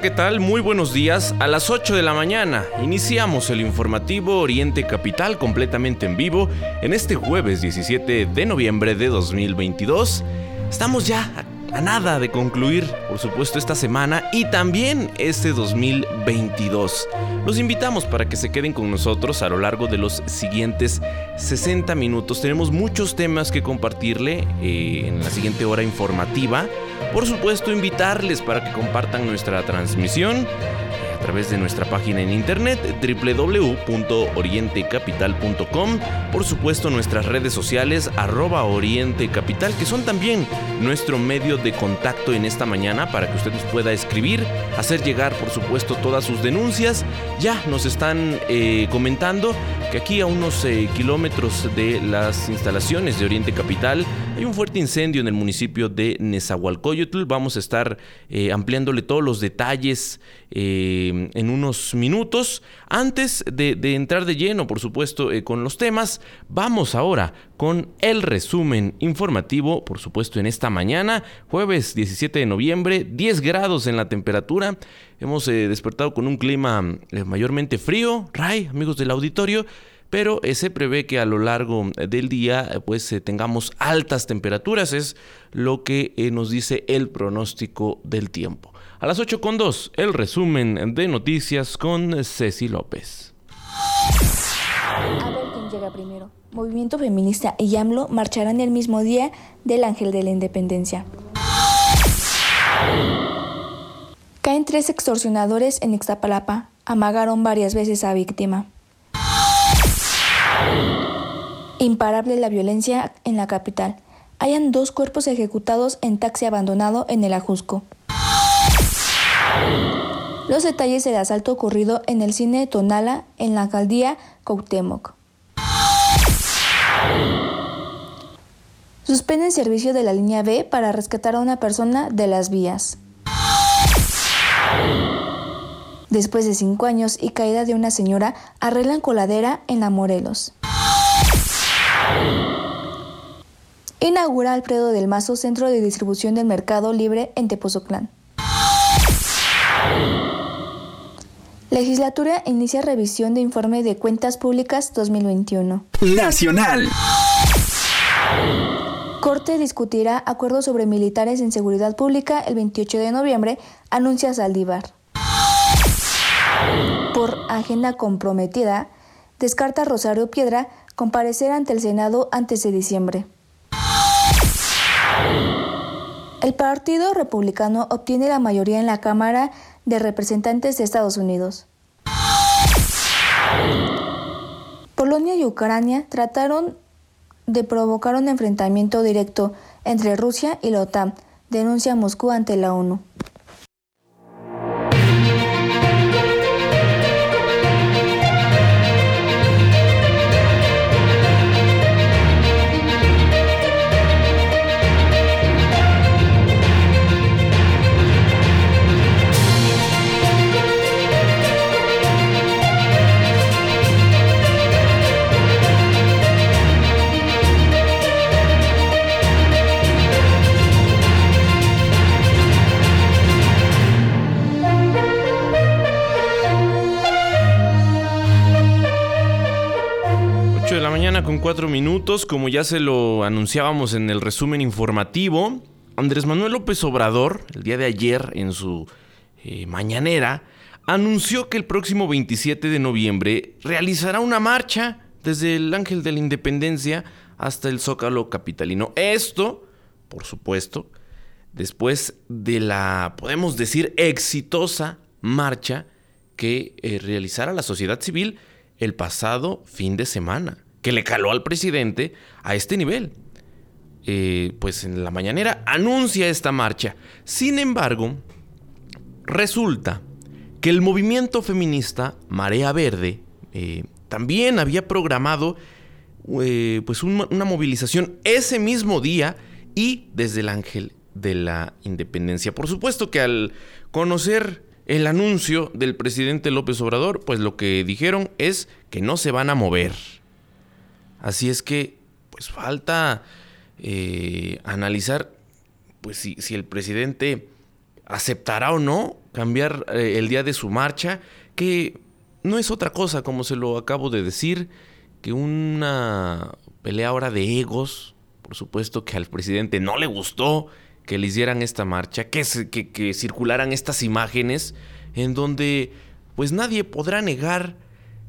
¿Qué tal? Muy buenos días. A las 8 de la mañana iniciamos el informativo Oriente Capital completamente en vivo en este jueves 17 de noviembre de 2022. Estamos ya nada de concluir, por supuesto, esta semana y también este 2022. Los invitamos para que se queden con nosotros a lo largo de los siguientes 60 minutos. Tenemos muchos temas que compartirle eh, en la siguiente hora informativa. Por supuesto, invitarles para que compartan nuestra transmisión a través de nuestra página en internet www.orientecapital.com, por supuesto nuestras redes sociales arroba orientecapital, que son también nuestro medio de contacto en esta mañana para que usted nos pueda escribir, hacer llegar por supuesto todas sus denuncias. Ya nos están eh, comentando que aquí a unos eh, kilómetros de las instalaciones de Oriente Capital hay un fuerte incendio en el municipio de Nezahualcóyotl. Vamos a estar eh, ampliándole todos los detalles en unos minutos. Antes de, entrar de lleno, por supuesto, eh, con los temas, vamos ahora con el resumen informativo, por supuesto, en esta mañana, jueves 17 de noviembre, 10 grados en la temperatura. Hemos despertado con un clima mayormente frío. Ray, amigos del auditorio pero eh, se prevé que a lo largo del día eh, pues eh, tengamos altas temperaturas, es lo que nos dice el pronóstico del tiempo. A las 8.2, el resumen de noticias con Ceci López. A ver quién llega primero. Movimiento Feminista y AMLO marcharán el mismo día del Ángel de la Independencia. Caen tres extorsionadores en Ixtapalapa. Amagaron varias veces a víctima. Imparable la violencia en la capital. Hayan dos cuerpos ejecutados en taxi abandonado en el Ajusco. Los detalles del asalto ocurrido en el cine de Tonala en la alcaldía Cuauhtémoc. Suspenden servicio de la línea B para rescatar a una persona de las vías. Después de cinco años y caída de una señora, arreglan coladera en la Morelos. Inaugura Alfredo del Mazo Centro de Distribución del Mercado Libre en Tepozoclán. Legislatura inicia revisión de informe de cuentas públicas 2021. Nacional. Corte discutirá acuerdos sobre militares en seguridad pública el 28 de noviembre, anuncia Saldívar. Por agenda comprometida, descarta Rosario Piedra comparecer ante el Senado antes de diciembre. El Partido Republicano obtiene la mayoría en la Cámara de Representantes de Estados Unidos. Polonia y Ucrania trataron de provocar un enfrentamiento directo entre Rusia y la OTAN, denuncia Moscú ante la ONU. Con 4 minutos, como ya se lo anunciábamos en el resumen informativo, Andrés Manuel López Obrador, el día de ayer en su eh, mañanera, anunció que el próximo 27 de noviembre realizará una marcha desde el Ángel de la Independencia hasta el Zócalo Capitalino. Esto, por supuesto, después de la, podemos decir, exitosa marcha que eh, realizara la sociedad civil el pasado fin de semana que le caló al presidente a este nivel. Eh, pues en la mañanera anuncia esta marcha. Sin embargo, resulta que el movimiento feminista Marea Verde eh, también había programado eh, pues una movilización ese mismo día y desde el Ángel de la Independencia. Por supuesto que al conocer el anuncio del presidente López Obrador, pues lo que dijeron es que no se van a mover. Así es que, pues falta eh, analizar, pues si, si, el presidente aceptará o no cambiar eh, el día de su marcha, que no es otra cosa, como se lo acabo de decir, que una pelea ahora de egos. Por supuesto que al presidente no le gustó que le hicieran esta marcha, que, que, circularan estas imágenes en donde pues nadie podrá negar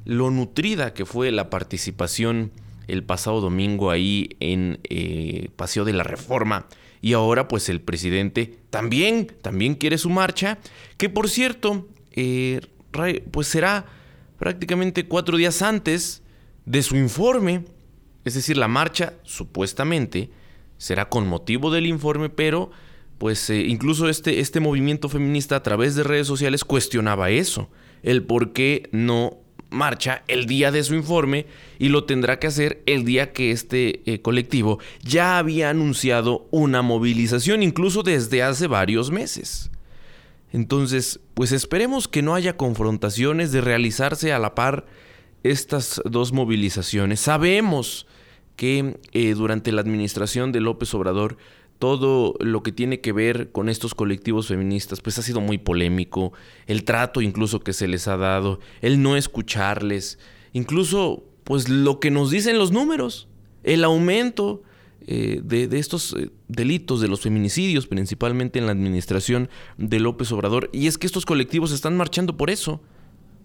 lo nutrida que fue la participación el pasado domingo ahí en eh, Paseo de la Reforma. Y ahora pues el presidente también, también quiere su marcha, que por cierto, eh, pues será prácticamente cuatro días antes de su informe. Es decir, la marcha supuestamente será con motivo del informe, pero pues eh, incluso este, este movimiento feminista a través de redes sociales cuestionaba eso, el por qué no marcha el día de su informe y lo tendrá que hacer el día que este eh, colectivo ya había anunciado una movilización incluso desde hace varios meses. Entonces, pues esperemos que no haya confrontaciones de realizarse a la par estas dos movilizaciones. Sabemos que eh, durante la administración de López Obrador todo lo que tiene que ver con estos colectivos feministas, pues ha sido muy polémico, el trato incluso que se les ha dado, el no escucharles, incluso pues lo que nos dicen los números, el aumento eh, de, de, estos eh, delitos, de los feminicidios, principalmente en la administración de López Obrador, y es que estos colectivos están marchando por eso,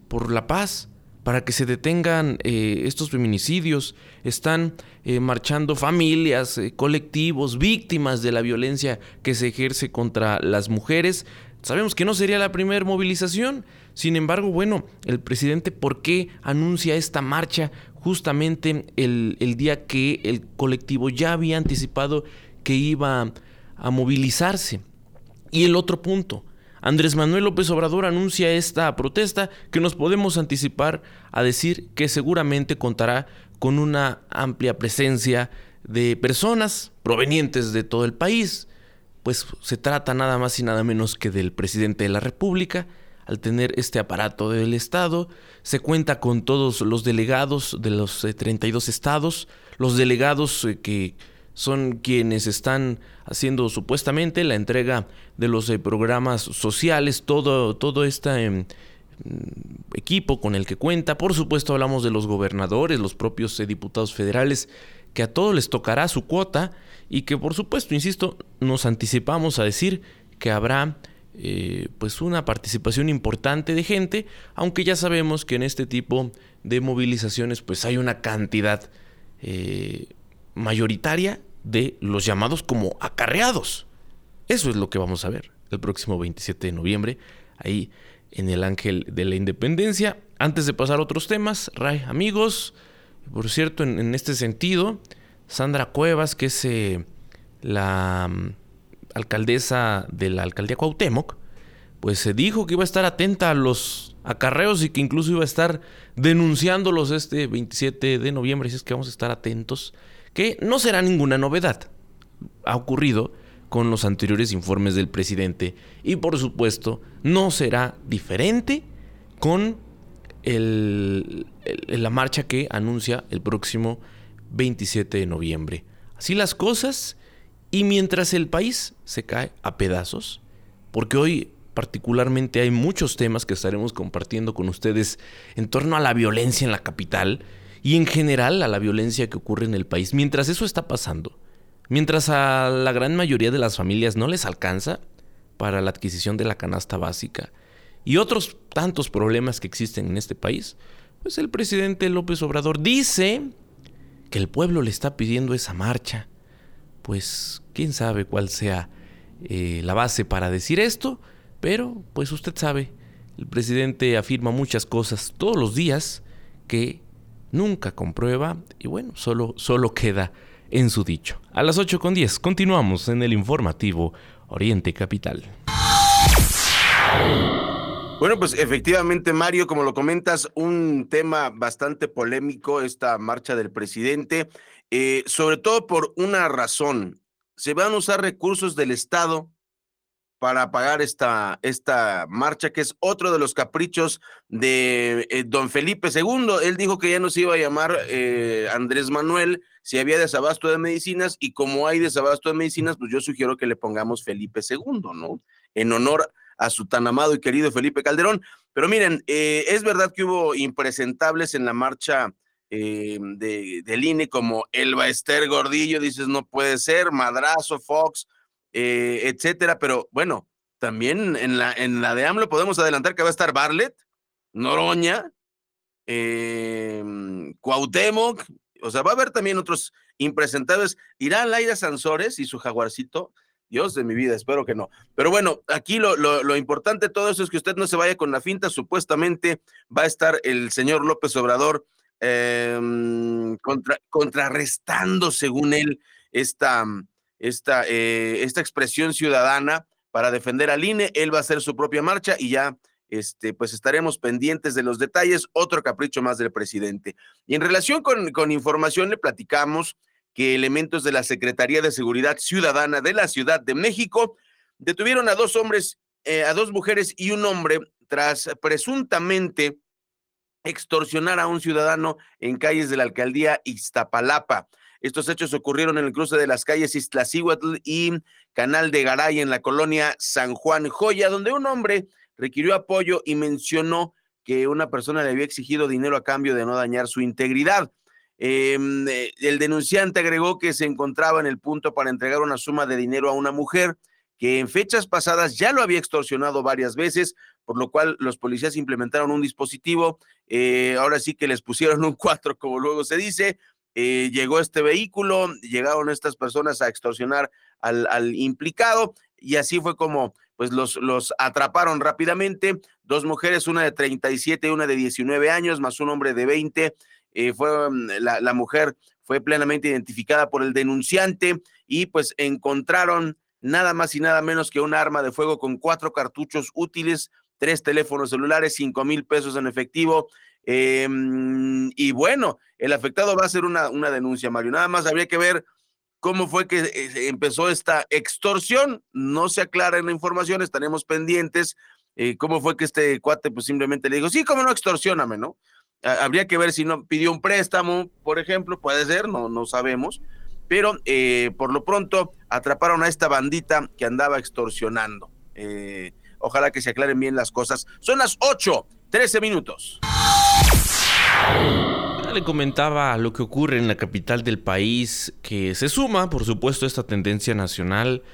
por la paz, para que se detengan eh, estos feminicidios. Están eh, marchando familias, eh, colectivos, víctimas de la violencia que se ejerce contra las mujeres. Sabemos que no sería la primera movilización. Sin embargo, bueno, el presidente, ¿por qué anuncia esta marcha justamente el, el día que el colectivo ya había anticipado que iba a movilizarse? Y el otro punto, Andrés Manuel López Obrador anuncia esta protesta que nos podemos anticipar a decir que seguramente contará con una amplia presencia de personas provenientes de todo el país, pues se trata nada más y nada menos que del presidente de la República. Al tener este aparato del Estado, se cuenta con todos los delegados de los 32 eh, estados, los delegados eh, que son quienes están haciendo supuestamente la entrega de los eh, programas sociales, todo, todo este em, equipo con el que cuenta. Por supuesto hablamos de los gobernadores, los propios eh, diputados federales, que a todos les tocará su cuota y que por supuesto, insisto, nos anticipamos a decir que habrá eh, pues una participación importante de gente, aunque ya sabemos que en este tipo de movilizaciones pues hay una cantidad mayoritaria de los llamados como acarreados. Eso es lo que vamos a ver el próximo 27 de noviembre, ahí en el Ángel de la Independencia. Antes de pasar a otros temas, Ray, amigos, por cierto, en, este sentido, Sandra Cuevas, que es eh, la mm, alcaldesa de la alcaldía Cuauhtémoc, pues se dijo que iba a estar atenta a los acarreos y que incluso iba a estar denunciándolos este 27 de noviembre, así es que vamos a estar atentos que no será ninguna novedad. Ha ocurrido con los anteriores informes del presidente y por supuesto no será diferente con la marcha que anuncia el próximo 27 de noviembre. Así las cosas y mientras el país se cae a pedazos, porque hoy particularmente hay muchos temas que estaremos compartiendo con ustedes en torno a la violencia en la capital, y en general a la violencia que ocurre en el país. Mientras eso está pasando, mientras a la gran mayoría de las familias no les alcanza para la adquisición de la canasta básica y otros tantos problemas que existen en este país, pues el presidente López Obrador dice que el pueblo le está pidiendo esa marcha. Pues quién sabe cuál sea eh, la base para decir esto, pero pues usted sabe, el presidente afirma muchas cosas todos los días que nunca comprueba y bueno, solo, solo queda en su dicho. A las 8 con 10 continuamos en el informativo Oriente Capital. Bueno, pues efectivamente, Mario, como lo comentas, un tema bastante polémico, esta marcha del presidente, eh, sobre todo por una razón. Se van a usar recursos del Estado para pagar esta, esta marcha, que es otro de los caprichos de eh, don Felipe II. Él dijo que ya no se iba a llamar eh, Andrés Manuel si había desabasto de medicinas y como hay desabasto de medicinas, pues yo sugiero que le pongamos Felipe II, ¿no? En honor a su tan amado y querido Felipe Calderón. Pero miren, eh, es verdad que hubo impresentables en la marcha de, del INE como Elba Ester Gordillo, dices, no puede ser, Madrazo, Fox, eh, etcétera. Pero bueno, también en la, en la de AMLO podemos adelantar que va a estar Barlet, Noroña, eh, Cuauhtémoc, o sea, va a haber también otros impresentables. Irá Laira Sansores y su jaguarcito. Dios de mi vida, espero que no. Pero bueno, aquí lo, lo, importante de todo eso es que usted no se vaya con la finta. Supuestamente va a estar el señor López Obrador em, contra, contrarrestando, según él, esta, esta, eh, esta expresión ciudadana para defender al INE. Él va a hacer su propia marcha y ya este, pues estaremos pendientes de los detalles. Otro capricho más del presidente. Y en relación con, con información, le platicamos que elementos de la Secretaría de Seguridad Ciudadana de la Ciudad de México detuvieron a dos hombres, eh, a dos mujeres y un hombre tras presuntamente extorsionar a un ciudadano en calles de la alcaldía Iztapalapa. Estos hechos ocurrieron en el cruce de las calles Iztaccíhuatl y Canal de Garay en la colonia San Juan Joya, donde un hombre requirió apoyo y mencionó que una persona le había exigido dinero a cambio de no dañar su integridad. Em, eh, el denunciante agregó que se encontraba en el punto para entregar una suma de dinero a una mujer que en fechas pasadas ya lo había extorsionado varias veces, por lo cual los policías implementaron un dispositivo, eh, ahora sí que les pusieron un cuatro, como luego se dice, eh, llegó este vehículo, llegaron estas personas a extorsionar al, implicado y así fue como pues los, los atraparon rápidamente. Dos mujeres, una de 37 y una de 19 años, más un hombre de 20. Eh, fue, mm, la, la mujer fue plenamente identificada por el denunciante y pues encontraron nada más y nada menos que un arma de fuego con cuatro cartuchos útiles, tres teléfonos celulares, cinco mil pesos en efectivo, Em, y bueno, el afectado va a hacer una, una denuncia, Mario. Nada más habría que ver cómo fue que eh, empezó esta extorsión. No se aclara en la información, estaremos pendientes. Eh, cómo fue que este cuate pues simplemente le dijo, sí, cómo no, extorsioname, ¿no? Habría que ver si no pidió un préstamo, por ejemplo, puede ser, no, no sabemos. Pero eh, por lo pronto atraparon a esta bandita que andaba extorsionando. ojalá que se aclaren bien las cosas. Son las 8, 13 minutos. Le comentaba lo que ocurre en la capital del país, que se suma, por supuesto, a esta tendencia nacional,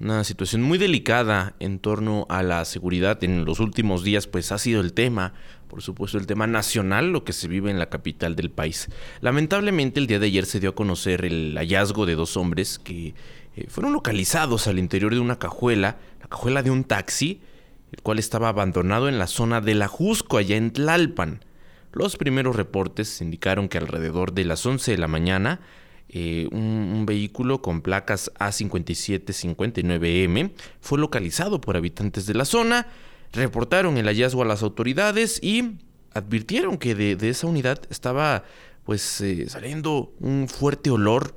una situación muy delicada en torno a la seguridad en los últimos días, pues ha sido el tema, por supuesto, el tema nacional, lo que se vive en la capital del país. Lamentablemente, el día de ayer se dio a conocer el hallazgo de dos hombres que eh, fueron localizados al interior de una cajuela, la cajuela de un taxi, el cual estaba abandonado en la zona de la Jusco, allá en Tlalpan. Los primeros reportes indicaron que alrededor de las 11 de la mañana eh, un, vehículo con placas A5759M fue localizado por habitantes de la zona, reportaron el hallazgo a las autoridades y advirtieron que de, esa unidad estaba pues eh, saliendo un fuerte olor,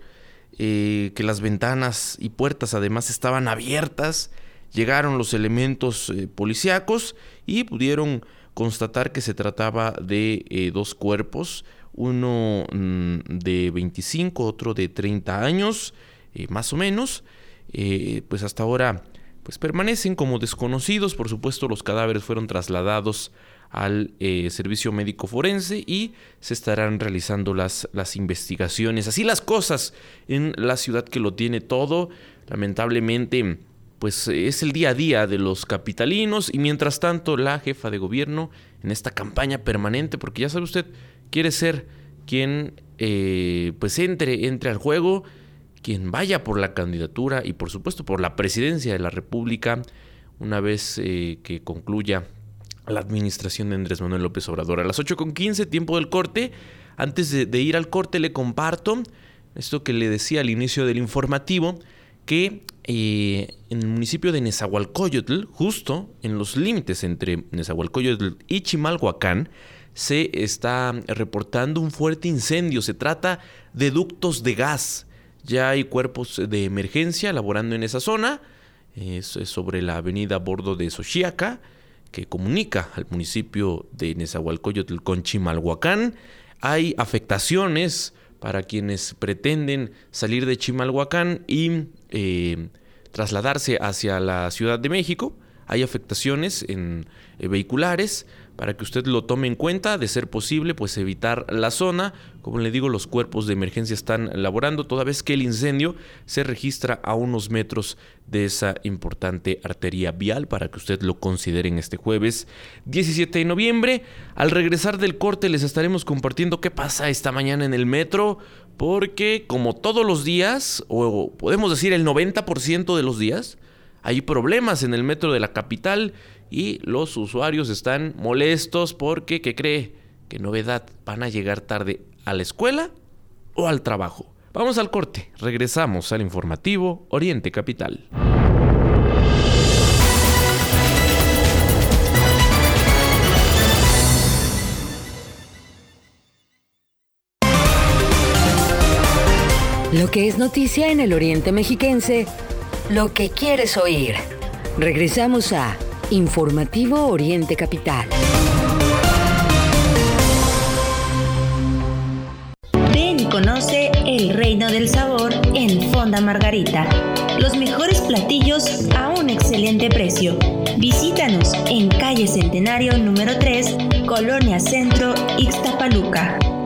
eh, que las ventanas y puertas además estaban abiertas. Llegaron los elementos policíacos y pudieron constatar que se trataba de eh, dos cuerpos, uno mm, de 25, otro de 30 años, eh, más o menos. Eh, pues hasta ahora pues permanecen como desconocidos. Por supuesto, los cadáveres fueron trasladados al servicio médico forense y se estarán realizando las, las investigaciones. Así las cosas en la ciudad que lo tiene todo. Lamentablemente pues es el día a día de los capitalinos y mientras tanto la jefa de gobierno en esta campaña permanente, porque ya sabe usted, quiere ser quien eh, pues entre, entre al juego, quien vaya por la candidatura y por supuesto por la presidencia de la República una vez eh, que concluya la administración de Andrés Manuel López Obrador. A las 8.15, tiempo del corte. Antes de, ir al corte, le comparto esto que le decía al inicio del informativo, que eh, en el municipio de Nezahualcóyotl, justo en los límites entre Nezahualcóyotl y Chimalhuacán, se está reportando un fuerte incendio. Se trata de ductos de gas. Ya hay cuerpos de emergencia laborando en esa zona. Es sobre la avenida Bordo de Xochiaca que comunica al municipio de Nezahualcóyotl con Chimalhuacán. Hay afectaciones para quienes pretenden salir de Chimalhuacán y eh, trasladarse hacia la Ciudad de México. Hay afectaciones en eh, vehiculares, para que usted lo tome en cuenta, de ser posible, pues evitar la zona. Como le digo, los cuerpos de emergencia están laborando, toda vez que el incendio se registra a unos metros de esa importante arteria vial, para que usted lo considere en este jueves 17 de noviembre. Al regresar del corte les estaremos compartiendo qué pasa esta mañana en el metro, porque como todos los días, o podemos decir el 90% de los días, hay problemas en el metro de la capital y los usuarios están molestos porque, ¿qué cree? ¿Qué novedad? ¿Van a llegar tarde a la escuela o al trabajo? Vamos al corte, regresamos al informativo Oriente Capital. Lo que es noticia en el Oriente Mexiquense, lo que quieres oír. Regresamos a Informativo Oriente Capital. Ven y conoce el reino del sabor en Fonda Margarita. Los mejores platillos a un excelente precio. Visítanos en calle Centenario número 3, Colonia Centro, Ixtapaluca.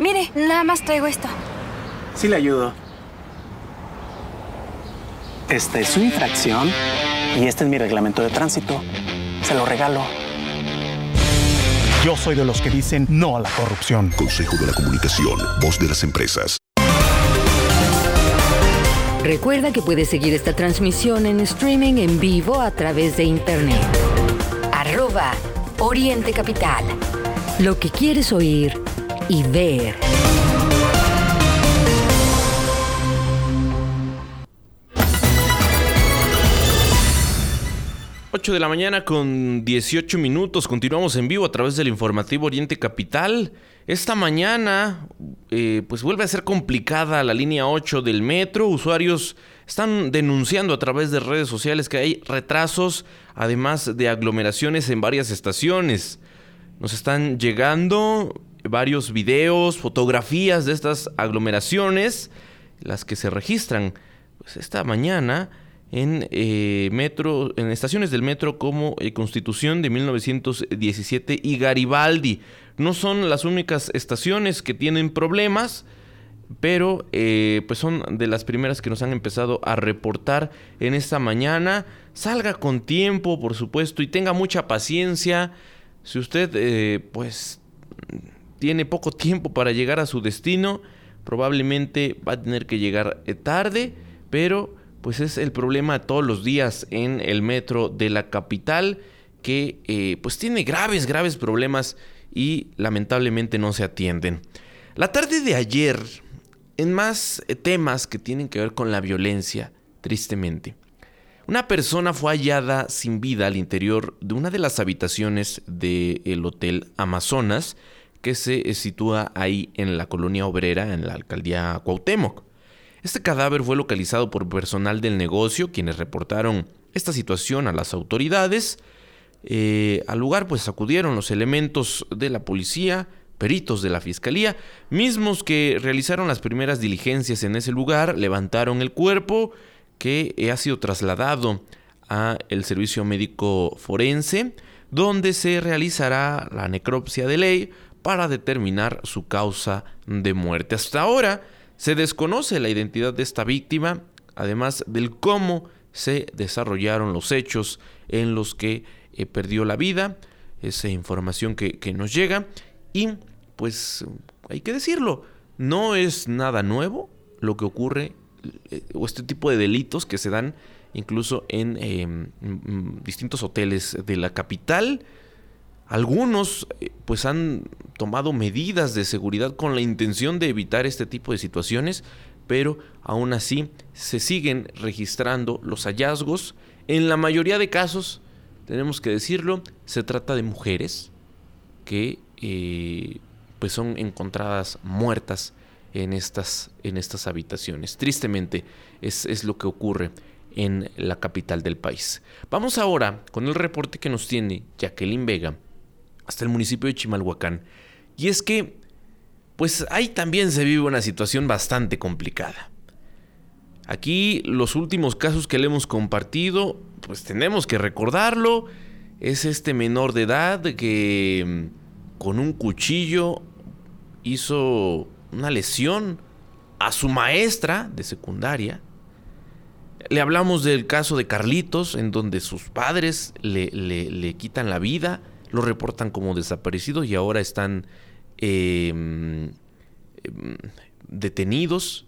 Mire, nada más traigo esto. Sí le ayudo. Esta es su infracción y este es mi reglamento de tránsito. Se lo regalo. Yo soy de los que dicen no a la corrupción. Consejo de la Comunicación, voz de las empresas. Recuerda que puedes seguir esta transmisión en streaming en vivo a través de internet. Arroba Oriente Capital. Lo que quieres oír y ver. ...8 de la mañana con 18 minutos... ...continuamos en vivo a través del informativo Oriente Capital... ...esta mañana... Eh, ...pues vuelve a ser complicada la línea 8 del metro... ...usuarios están denunciando a través de redes sociales... ...que hay retrasos... ...además de aglomeraciones en varias estaciones... ...nos están llegando varios videos, fotografías de estas aglomeraciones, las que se registran pues, esta mañana en eh, metro, en estaciones del metro como eh, Constitución de 1917 y Garibaldi. No son las únicas estaciones que tienen problemas, pero eh, pues son de las primeras que nos han empezado a reportar en esta mañana. Salga con tiempo, por supuesto, y tenga mucha paciencia. Si usted pues tiene poco tiempo para llegar a su destino, probablemente va a tener que llegar eh, tarde, pero pues es el problema todos los días en el metro de la capital que eh, pues tiene graves, graves problemas y lamentablemente no se atienden. La tarde de ayer, en más eh, temas que tienen que ver con la violencia, tristemente, una persona fue hallada sin vida al interior de una de las habitaciones del Hotel Amazonas, que se sitúa ahí en la colonia obrera, en la alcaldía Cuauhtémoc. Este cadáver fue localizado por personal del negocio, quienes reportaron esta situación a las autoridades. Eh, al lugar pues acudieron los elementos de la policía, peritos de la fiscalía, mismos que realizaron las primeras diligencias en ese lugar, levantaron el cuerpo que ha sido trasladado a el servicio médico forense, donde se realizará la necropsia de ley para determinar su causa de muerte. Hasta ahora se desconoce la identidad de esta víctima, además del cómo se desarrollaron los hechos en los que eh, perdió la vida, esa información que, nos llega y pues hay que decirlo, no es nada nuevo lo que ocurre eh, o este tipo de delitos que se dan incluso en em, distintos hoteles de la capital. Algunos eh, pues han tomado medidas de seguridad con la intención de evitar este tipo de situaciones, pero aún así se siguen registrando los hallazgos. En la mayoría de casos, tenemos que decirlo, se trata de mujeres que eh, pues son encontradas muertas en estas, en estas habitaciones. Tristemente es, es lo que ocurre en la capital del país. Vamos ahora con el reporte que nos tiene Jacqueline Vega hasta el municipio de Chimalhuacán. Y es que, pues ahí también se vive una situación bastante complicada. Aquí los últimos casos que le hemos compartido, pues tenemos que recordarlo, es este menor de edad que mm, con un cuchillo hizo una lesión a su maestra de secundaria. Le hablamos del caso de Carlitos, en donde sus padres le, quitan la vida, lo reportan como desaparecido y ahora están em, em, detenidos.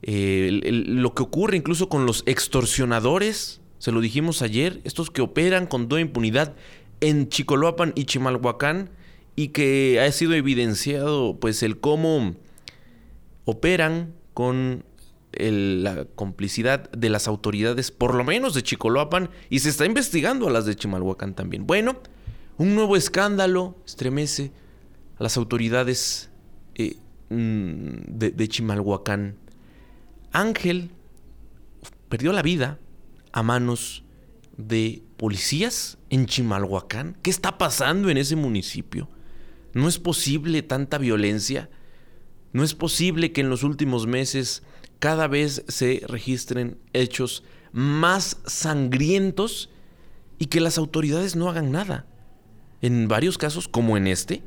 lo que ocurre incluso con los extorsionadores, se lo dijimos ayer, estos que operan con toda impunidad en Chicoloapan y Chimalhuacán, y que ha sido evidenciado pues el cómo operan con la complicidad de las autoridades, por lo menos de Chicoloapan, y se está investigando a las de Chimalhuacán también. Bueno, un nuevo escándalo estremece a las autoridades eh, mm, de, de Chimalhuacán. Ángel perdió la vida a manos de policías en Chimalhuacán. ¿Qué está pasando en ese municipio? ¿No es posible tanta violencia? ¿No es posible que en los últimos meses cada vez se registren hechos más sangrientos y que las autoridades no hagan nada? En varios casos, como en este,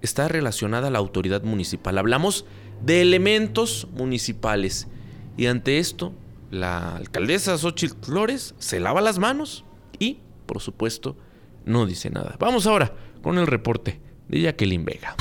está relacionada la autoridad municipal. Hablamos de elementos municipales. Y ante esto, la alcaldesa Xochitl Flores se lava las manos y, por supuesto, no dice nada. Vamos ahora con el reporte de Jacqueline Vega.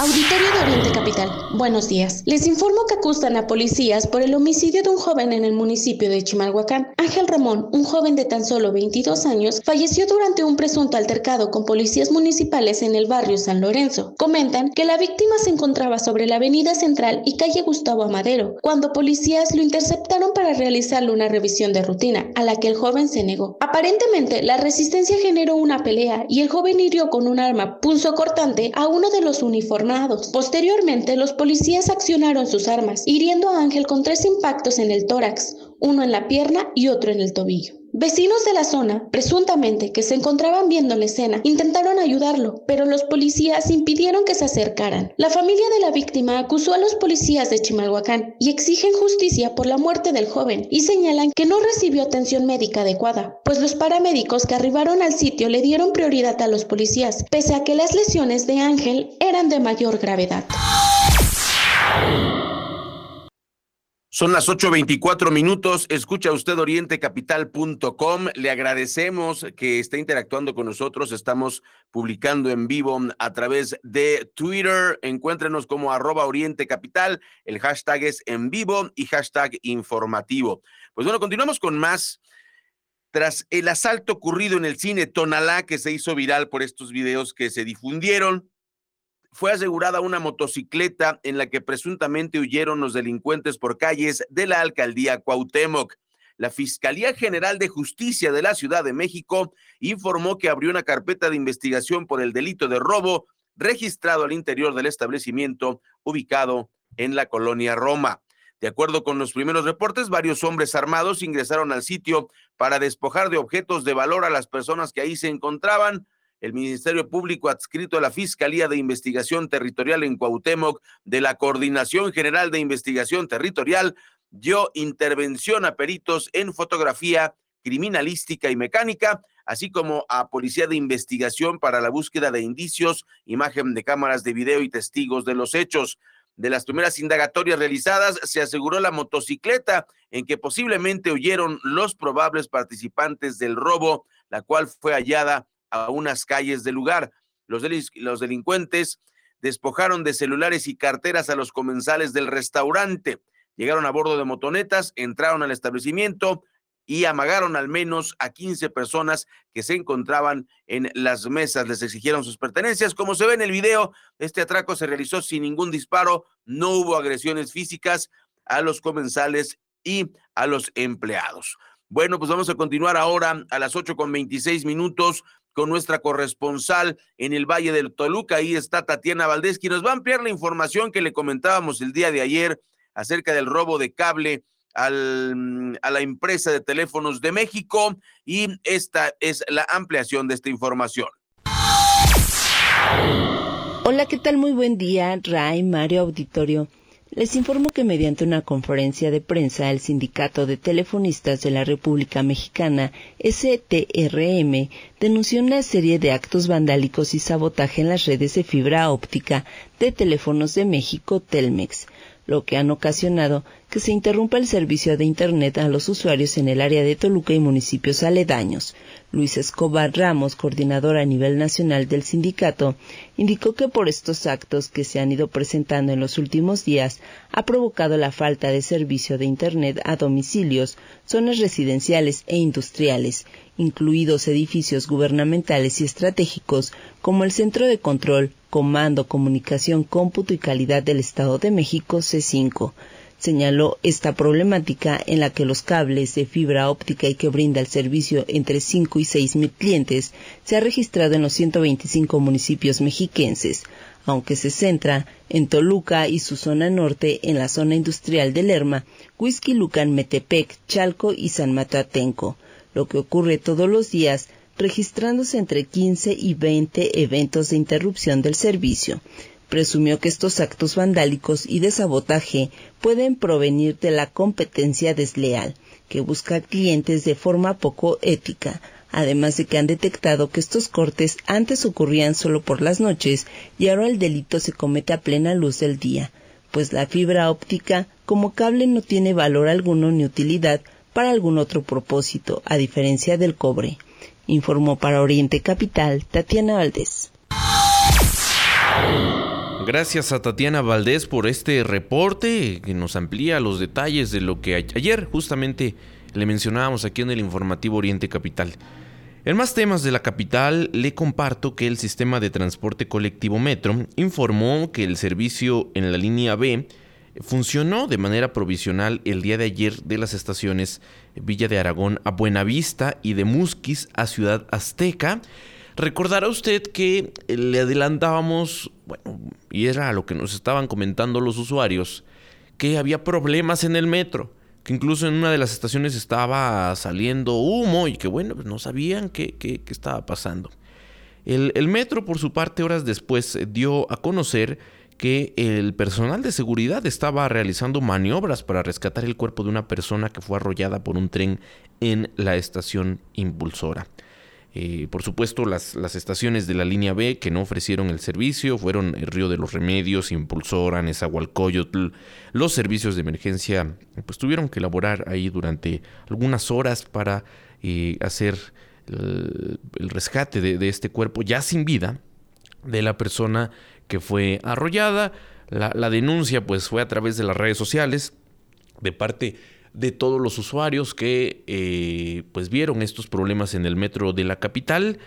Auditorio de Oriente Capital, buenos días. Les informo que acusan a policías por el homicidio de un joven en el municipio de Chimalhuacán. Ángel Ramón, un joven de tan solo 22 años, falleció durante un presunto altercado con policías municipales en el barrio San Lorenzo. Comentan que la víctima se encontraba sobre la avenida central y calle Gustavo Amadero, cuando policías lo interceptaron para realizarle una revisión de rutina, a la que el joven se negó. Aparentemente, la resistencia generó una pelea y el joven hirió con un arma cortante a uno de los Posteriormente, los policías accionaron sus armas, hiriendo a Ángel con tres impactos en el tórax, uno en la pierna y otro en el tobillo. Vecinos de la zona, presuntamente que se encontraban viendo la escena, intentaron ayudarlo, pero los policías impidieron que se acercaran. La familia de la víctima acusó a los policías de Chimalhuacán y exigen justicia por la muerte del joven y señalan que no recibió atención médica adecuada, pues los paramédicos que arribaron al sitio le dieron prioridad a los policías, pese a que las lesiones de Ángel eran de mayor gravedad. Son las 8.24 minutos. Escucha usted orientecapital.com. Le agradecemos que esté interactuando con nosotros. Estamos publicando en vivo a través de Twitter. Encuéntrenos como arroba orientecapital. El hashtag es en vivo y hashtag informativo. Pues bueno, continuamos con más. Tras el asalto ocurrido en el cine Tonalá, que se hizo viral por estos videos que se difundieron, fue asegurada una motocicleta en la que presuntamente huyeron los delincuentes por calles de la alcaldía Cuauhtémoc. La Fiscalía General de Justicia de la Ciudad de México informó que abrió una carpeta de investigación por el delito de robo registrado al interior del establecimiento ubicado en la colonia Roma. De acuerdo con los primeros reportes, varios hombres armados ingresaron al sitio para despojar de objetos de valor a las personas que ahí se encontraban. El Ministerio Público adscrito a la Fiscalía de Investigación Territorial en Cuauhtémoc de la Coordinación General de Investigación Territorial dio intervención a peritos en fotografía, criminalística y mecánica, así como a Policía de Investigación para la búsqueda de indicios, imagen de cámaras de video y testigos de los hechos. De las primeras indagatorias realizadas, se aseguró la motocicleta en que posiblemente huyeron los probables participantes del robo, la cual fue hallada a unas calles del lugar. Los, los delincuentes despojaron de celulares y carteras a los comensales del restaurante. Llegaron a bordo de motonetas, entraron al establecimiento y amagaron al menos a 15 personas que se encontraban en las mesas. Les exigieron sus pertenencias. Como se ve en el video, este atraco se realizó sin ningún disparo, no hubo agresiones físicas a los comensales y a los empleados. Bueno, pues vamos a continuar ahora a las 8 con 26 minutos con nuestra corresponsal en el Valle del Toluca. Ahí está Tatiana Valdés, quien nos va a ampliar la información que le comentábamos el día de ayer acerca del robo de cable al, a la empresa de teléfonos de México y esta es la ampliación de esta información. Hola, ¿qué tal? Muy buen día, Ray, Mario Auditorio. Les informo que mediante una conferencia de prensa el Sindicato de Telefonistas de la República Mexicana, STRM, denunció una serie de actos vandálicos y sabotaje en las redes de fibra óptica de teléfonos de México Telmex lo que han ocasionado que se interrumpa el servicio de Internet a los usuarios en el área de Toluca y municipios aledaños. Luis Escobar Ramos, coordinador a nivel nacional del sindicato, indicó que por estos actos que se han ido presentando en los últimos días ha provocado la falta de servicio de Internet a domicilios, zonas residenciales e industriales, incluidos edificios gubernamentales y estratégicos como el Centro de Control, Comando, Comunicación, Cómputo y Calidad del Estado de México, C5. Señaló esta problemática en la que los cables de fibra óptica y que brinda el servicio entre 5 y 6 mil clientes se ha registrado en los 125 municipios mexiquenses, aunque se centra en Toluca y su zona norte en la zona industrial de Lerma, Lucan, Metepec, Chalco y San Matatenco lo que ocurre todos los días, registrándose entre 15 y 20 eventos de interrupción del servicio. Presumió que estos actos vandálicos y de sabotaje pueden provenir de la competencia desleal, que busca clientes de forma poco ética, además de que han detectado que estos cortes antes ocurrían solo por las noches y ahora el delito se comete a plena luz del día, pues la fibra óptica como cable no tiene valor alguno ni utilidad para algún otro propósito, a diferencia del cobre, informó para Oriente Capital Tatiana Valdés. Gracias a Tatiana Valdés por este reporte que nos amplía los detalles de lo que ayer justamente le mencionábamos aquí en el informativo Oriente Capital. En más temas de la capital, le comparto que el sistema de transporte colectivo Metro informó que el servicio en la línea B funcionó de manera provisional el día de ayer de las estaciones Villa de Aragón a Buenavista y de Musquis a Ciudad Azteca. Recordará usted que le adelantábamos, bueno, y era lo que nos estaban comentando los usuarios, que había problemas en el metro, que incluso en una de las estaciones estaba saliendo humo y que bueno, pues no sabían qué, qué, estaba pasando. El, el metro, por su parte, horas después dio a conocer que el personal de seguridad estaba realizando maniobras para rescatar el cuerpo de una persona que fue arrollada por un tren en la estación impulsora. Eh, por supuesto, las, las, estaciones de la línea B que no ofrecieron el servicio fueron el Río de los Remedios, Impulsora, Nezahualcóyotl. Los servicios de emergencia pues tuvieron que elaborar ahí durante algunas horas para eh, hacer el, rescate de, de, este cuerpo ya sin vida de la persona que fue arrollada. La, denuncia pues fue a través de las redes sociales de parte de todos los usuarios que eh, pues vieron estos problemas en el metro de la capital.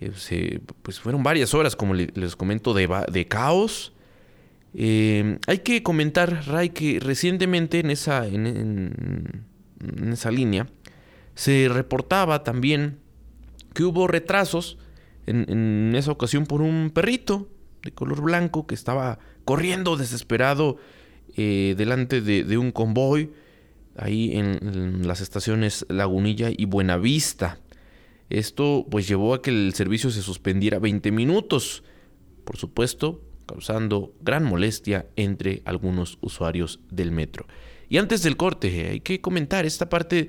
Eh, pues fueron varias horas, como les comento, de, de caos. Eh, hay que comentar, Ray, que recientemente en esa, en, esa línea se reportaba también que hubo retrasos en, esa ocasión por un perrito de color blanco que estaba corriendo desesperado eh, delante de, un convoy, ahí en, las estaciones Lagunilla y Buenavista. Esto pues llevó a que el servicio se suspendiera 20 minutos, por supuesto, causando gran molestia entre algunos usuarios del metro. Y antes del corte, hay que comentar esta parte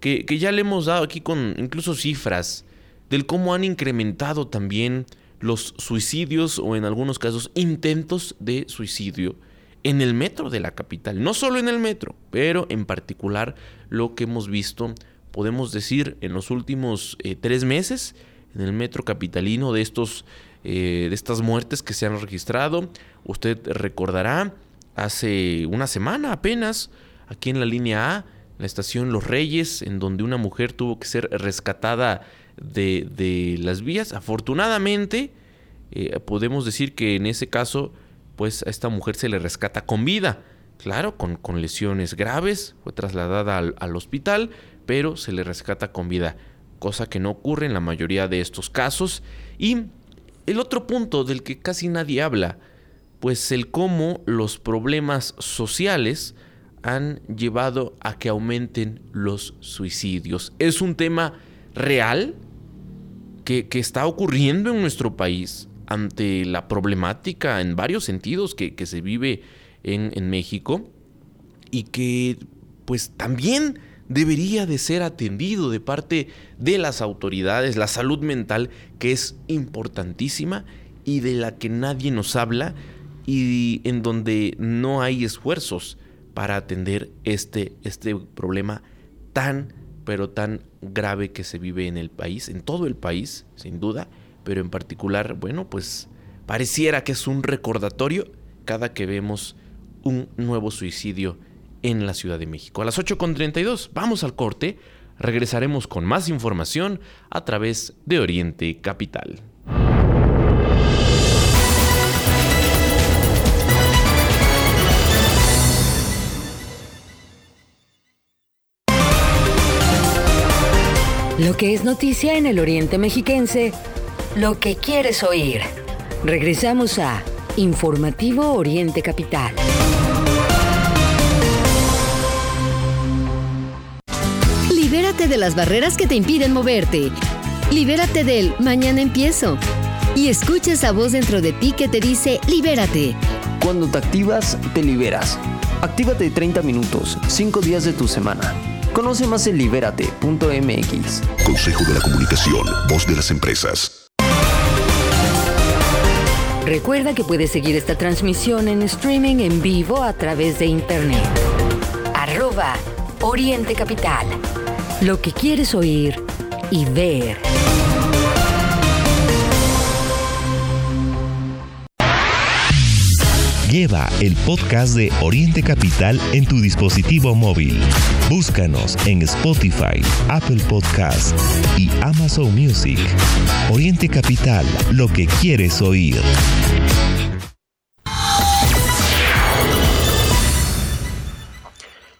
que, que ya le hemos dado aquí con incluso cifras del cómo han incrementado también los suicidios o en algunos casos intentos de suicidio en el metro de la capital. No solo en el metro, pero en particular lo que hemos visto, podemos decir, en los últimos eh, tres meses en el metro capitalino de, estos, eh, de estas muertes que se han registrado. Usted recordará, hace una semana apenas, aquí en la línea A, la estación Los Reyes, en donde una mujer tuvo que ser rescatada de, las vías. Afortunadamente, eh, podemos decir que en ese caso, pues a esta mujer se le rescata con vida. Claro, con, con lesiones graves, fue trasladada al, al hospital, pero se le rescata con vida, cosa que no ocurre en la mayoría de estos casos. Y el otro punto del que casi nadie habla, pues el cómo los problemas sociales han llevado a que aumenten los suicidios. Es un tema real que, está ocurriendo en nuestro país ante la problemática en varios sentidos que, se vive en, en, México y que pues también debería de ser atendido de parte de las autoridades, la salud mental que es importantísima y de la que nadie nos habla y en donde no hay esfuerzos para atender este, este problema tan pero tan grave que se vive en el país, en todo el país, sin duda, pero en particular, bueno, pues pareciera que es un recordatorio cada que vemos un nuevo suicidio en la Ciudad de México. A las 8.32 vamos al corte, regresaremos con más información a través de Oriente Capital. Lo que es noticia en el Oriente Mexiquense, lo que quieres oír. Regresamos a Informativo Oriente Capital. Libérate de las barreras que te impiden moverte. Libérate del mañana empiezo. Y escucha esa voz dentro de ti que te dice libérate. Cuando te activas, te liberas. Actívate 30 minutos, 5 días de tu semana. Conoce más en libérate.mx. Consejo de la Comunicación, voz de las empresas. Recuerda que puedes seguir esta transmisión en streaming en vivo a través de internet. Arroba Oriente Capital. Lo que quieres oír y ver. Lleva el podcast de Oriente Capital en tu dispositivo móvil. Búscanos en Spotify, Apple Podcasts y Amazon Music. Oriente Capital, lo que quieres oír.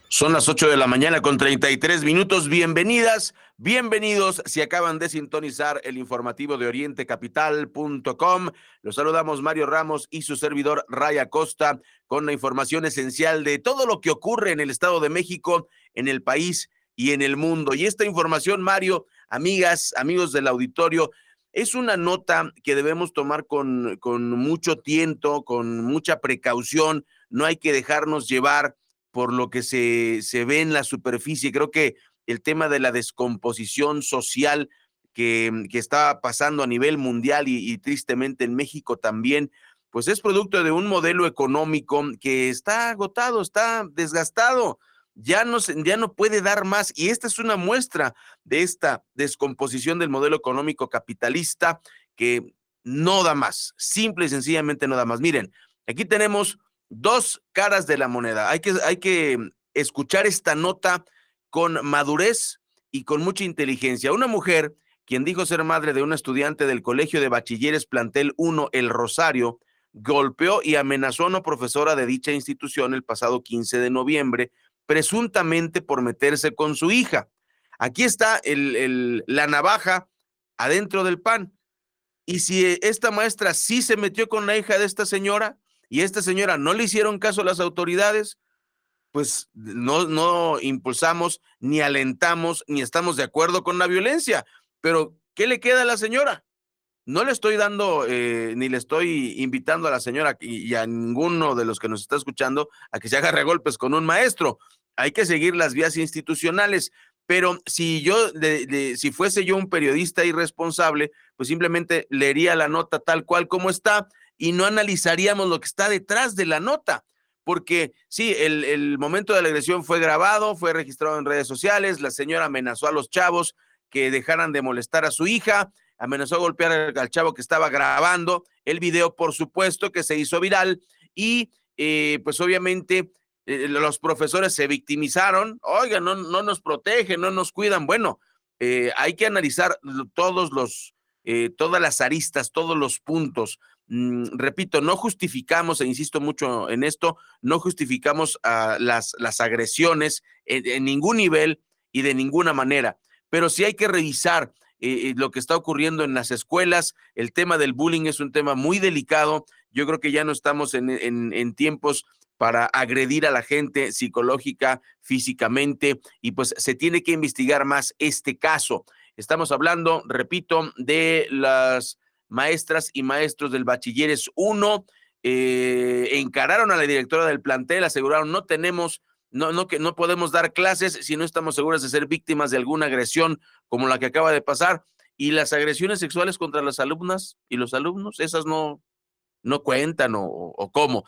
Son las 8 de la mañana con 33 minutos. Bienvenidas, bienvenidos. Si acaban de sintonizar el informativo de orientecapital.com, los saludamos Mario Ramos y su servidor Raya Costa con la información esencial de todo lo que ocurre en el Estado de México, en el país y en el mundo. Y esta información, Mario, amigas, amigos del auditorio, es una nota que debemos tomar con, con mucho tiento, con mucha precaución. No hay que dejarnos llevar por lo que se, se ve en la superficie. Creo que el tema de la descomposición social que, mm, que está pasando a nivel mundial y, tristemente en México también, pues es producto de un modelo económico que está agotado, está desgastado, ya no, ya no puede dar más. Y esta es una muestra de esta descomposición del modelo económico capitalista que no da más, simple y sencillamente no da más. Miren, aquí tenemos dos caras de la moneda. Hay que, hay que escuchar esta nota con madurez y con mucha inteligencia. Una mujer, quien dijo ser madre de una estudiante del Colegio de Bachilleres Plantel 1, El Rosario, golpeó y amenazó a una profesora de dicha institución el pasado 15 de noviembre, presuntamente por meterse con su hija. Aquí está la navaja adentro del pan. Y si esta maestra sí se metió con la hija de esta señora, y esta señora no le hicieron caso a las autoridades, pues no, no impulsamos, ni alentamos, ni estamos de acuerdo con la violencia. Pero, ¿qué le queda a la señora? No le estoy dando, eh, ni le estoy invitando a la señora y, a ninguno de los que nos está escuchando a que se agarre golpes con un maestro. Hay que seguir las vías institucionales. Pero si yo, si fuese yo un periodista irresponsable, pues simplemente leería la nota tal cual como está y no analizaríamos lo que está detrás de la nota porque sí, el, momento de la agresión fue grabado, fue registrado en redes sociales, la señora amenazó a los chavos que dejaran de molestar a su hija, amenazó a golpear al, chavo que estaba grabando, el video por supuesto que se hizo viral y eh, pues obviamente eh, los profesores se victimizaron, oigan, no, no nos protegen, no nos cuidan, bueno, eh, hay que analizar todos los, todas las aristas, todos los puntos. Mm, repito, no justificamos, e insisto mucho en esto, no justificamos las, las, agresiones en, ningún nivel y de ninguna manera, pero sí hay que revisar eh, eh, lo que está ocurriendo en las escuelas. El tema del bullying es un tema muy delicado. Yo creo que ya no estamos en, en tiempos para agredir a la gente psicológica, físicamente, y pues se tiene que investigar más este caso. Estamos hablando, repito, de las maestras y maestros del Bachilleres 1 eh, encararon a la directora del plantel, aseguraron no tenemos, no, no, que no podemos dar clases si no estamos seguras de ser víctimas de alguna agresión como la que acaba de pasar. Y las agresiones sexuales contra las alumnas y los alumnos, esas no, no cuentan o, o cómo.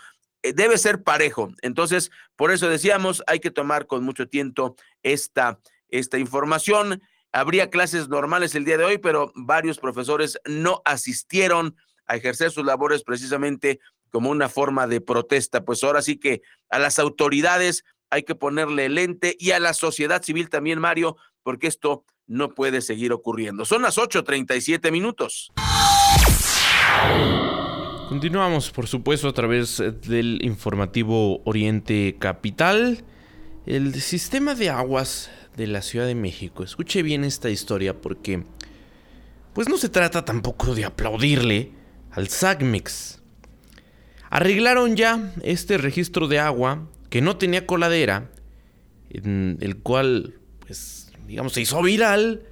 Eh, debe ser parejo. Entonces, por eso decíamos, hay que tomar con mucho tiempo esta, esta información. Habría clases normales el día de hoy, pero varios profesores no asistieron a ejercer sus labores precisamente como una forma de protesta. Pues ahora sí que a las autoridades hay que ponerle lente y a la sociedad civil también, Mario, porque esto no puede seguir ocurriendo. Son las 8.37 minutos. Continuamos, por supuesto, a través del informativo Oriente Capital. El sistema de aguas de la Ciudad de México. Escuche bien esta historia porque pues no se trata tampoco de aplaudirle al SAGMEX. Arreglaron ya este registro de agua que no tenía coladera, el cual pues digamos se hizo viral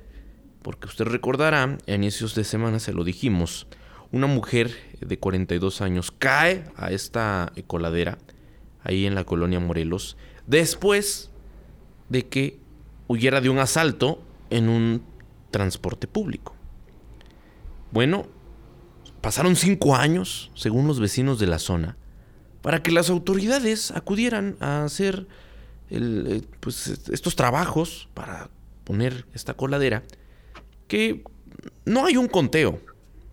porque usted recordará, a inicios de semana se lo dijimos, una mujer de 42 años cae a esta coladera ahí en la colonia Morelos después de que huyera de un asalto en un transporte público. Bueno, pasaron cinco años, según los vecinos de la zona, para que las autoridades acudieran a hacer eh, pues, estos trabajos para poner esta coladera, que no hay un conteo,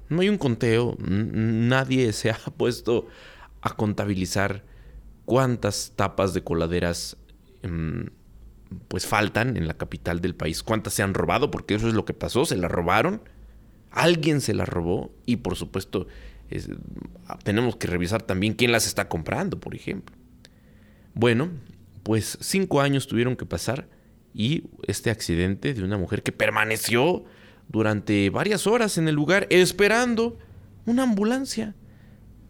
no hay un conteo, nadie se ha puesto a contabilizar cuántas tapas de coladeras em, pues faltan en la capital del país. ¿Cuántas se han robado? Porque eso es lo que pasó, se las robaron. Alguien se las robó y por supuesto tenemos que revisar también quién las está comprando, por ejemplo. Bueno, pues cinco años tuvieron que pasar y este accidente de una mujer que permaneció durante varias horas en el lugar esperando una ambulancia.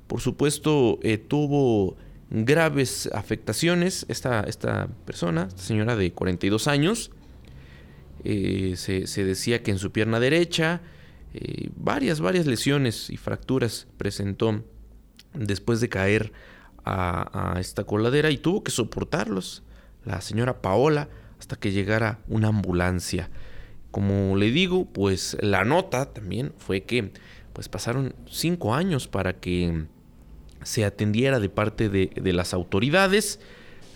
Por supuesto, eh, tuvo graves afectaciones. Esta, esta persona, esta señora de 42 años, eh, se, decía que en su pierna derecha eh, varias, varias lesiones y fracturas presentó después de caer a, a, esta coladera y tuvo que soportarlos la señora Paola hasta que llegara una ambulancia. Como le digo, pues la nota también fue que pues pasaron cinco años para que se atendiera de parte de, las autoridades.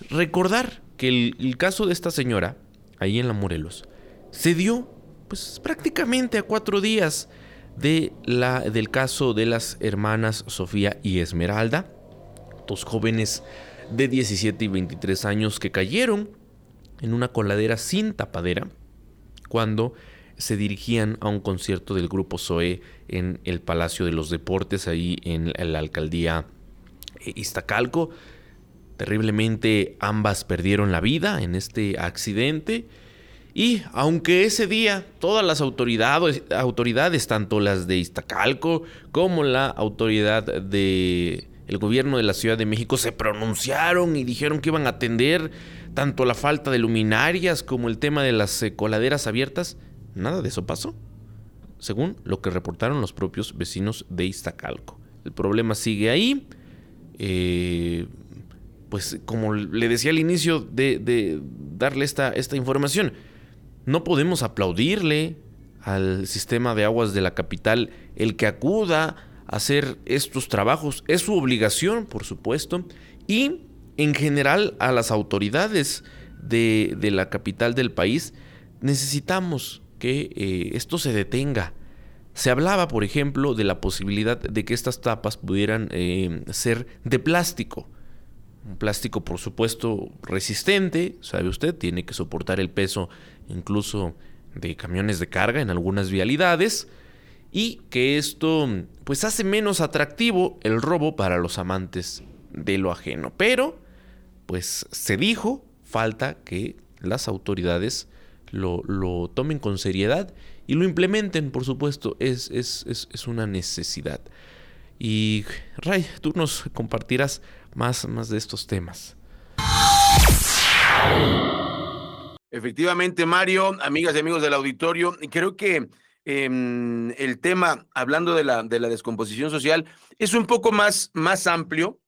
Recordar que el, caso de esta señora, ahí en la Morelos, se dio pues prácticamente a cuatro días de la, del caso de las hermanas Sofía y Esmeralda, dos jóvenes de 17 y 23 años que cayeron en una coladera sin tapadera cuando se dirigían a un concierto del grupo Zoe en el Palacio de los Deportes, ahí en la alcaldía Iztacalco. Terriblemente ambas perdieron la vida en este accidente. Y aunque ese día todas las autoridades, autoridades tanto las de Iztacalco como la autoridad de gobierno de la Ciudad de México se pronunciaron y dijeron que iban a atender tanto la falta de luminarias como el tema de las eh, coladeras abiertas. Nada de eso pasó, según lo que reportaron los propios vecinos de Iztacalco. El problema sigue ahí. Eh, pues como le decía al inicio de, darle esta, esta información, no podemos aplaudirle al sistema de aguas de la capital el que acuda a hacer estos trabajos. Es su obligación, por supuesto, y en general a las autoridades de, la capital del país necesitamos que eh, esto se detenga. Se hablaba, por ejemplo, de la posibilidad de que estas tapas pudieran eh, ser de plástico. Un plástico, por supuesto, resistente, sabe usted, tiene que soportar el peso incluso de camiones de carga en algunas vialidades y que esto pues hace menos atractivo el robo para los amantes de lo ajeno. Pero pues se dijo, falta que las autoridades lo, lo tomen con seriedad y lo implementen, por supuesto, es, es, es, una necesidad. Y Ray, tú nos compartirás más, más de estos temas. Efectivamente, Mario, amigas y amigos del auditorio, creo que em, el tema, hablando de la, de la descomposición social, es un poco más, más amplio.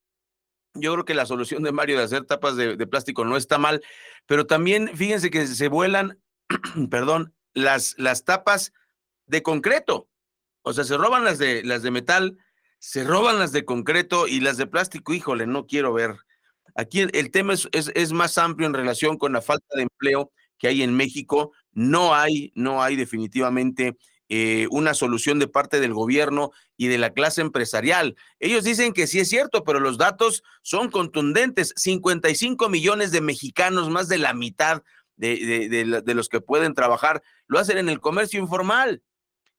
Yo creo que la solución de Mario de hacer tapas de, de plástico no está mal, pero también fíjense que se vuelan, perdón, las, las tapas de concreto. O sea, se roban las de, las de metal, se roban las de concreto y las de plástico, híjole, no quiero ver. Aquí el, tema es, es, más amplio en relación con la falta de empleo que hay en México. No hay, no hay definitivamente eh, una solución de parte del gobierno y de la clase empresarial. Ellos dicen que sí es cierto, pero los datos son contundentes. 55 millones de mexicanos, más de la mitad de, de, los que pueden trabajar, lo hacen en el comercio informal.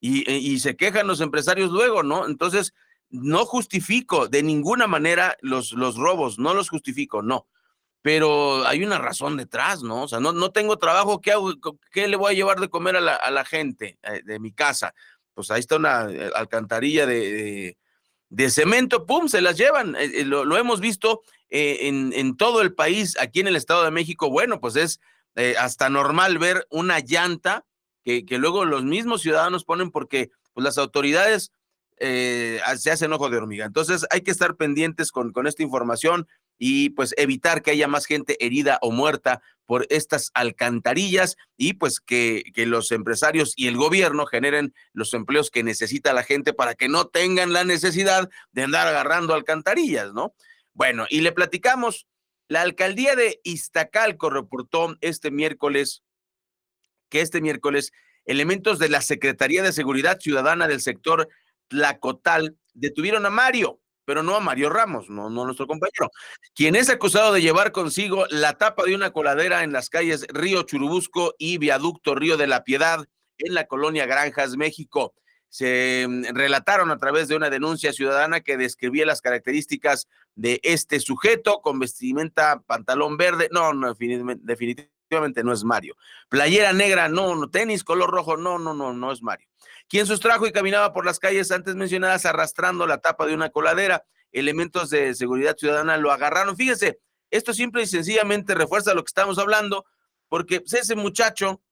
Y, y, se quejan los empresarios luego, ¿no? Entonces, no justifico de ninguna manera los, los robos, no los justifico, no. Pero hay una razón detrás, ¿no? O sea, no, no tengo trabajo, ¿qué, ¿qué le voy a llevar de comer a la, a la gente eh, de mi casa? Pues ahí está una eh, alcantarilla de, de, cemento, ¡pum! Se las llevan. Eh, lo, hemos visto en, en, todo el país, aquí en el Estado de México. Bueno, pues es hasta normal ver una llanta que, que luego los mismos ciudadanos ponen porque pues, las autoridades eh, se hace enojo de hormiga. Entonces hay que estar pendientes con, con esta información y pues evitar que haya más gente herida o muerta por estas alcantarillas y pues que, que, los empresarios y el gobierno generen los empleos que necesita la gente para que no tengan la necesidad de andar agarrando alcantarillas, ¿no? Bueno, y le platicamos, la alcaldía de Iztacalco reportó este miércoles que este miércoles elementos de la Secretaría de Seguridad Ciudadana del sector Tlacotal detuvieron a Mario, pero no a Mario Ramos, no, no nuestro compañero, quien es acusado de llevar consigo la tapa de una coladera en las calles Río Churubusco y Viaducto Río de la Piedad en la colonia Granjas, México. Se mm, relataron a través de una denuncia ciudadana que describía las características de este sujeto con vestimenta pantalón verde. No, no definitivamente no es Mario. Playera negra, no, no, tenis color rojo, no, no, no, no es Mario quien sustrajo y caminaba por las calles antes mencionadas arrastrando la tapa de una coladera. Elementos de seguridad ciudadana lo agarraron. Fíjese, esto simple y sencillamente refuerza lo que estamos hablando, porque pues, ese muchacho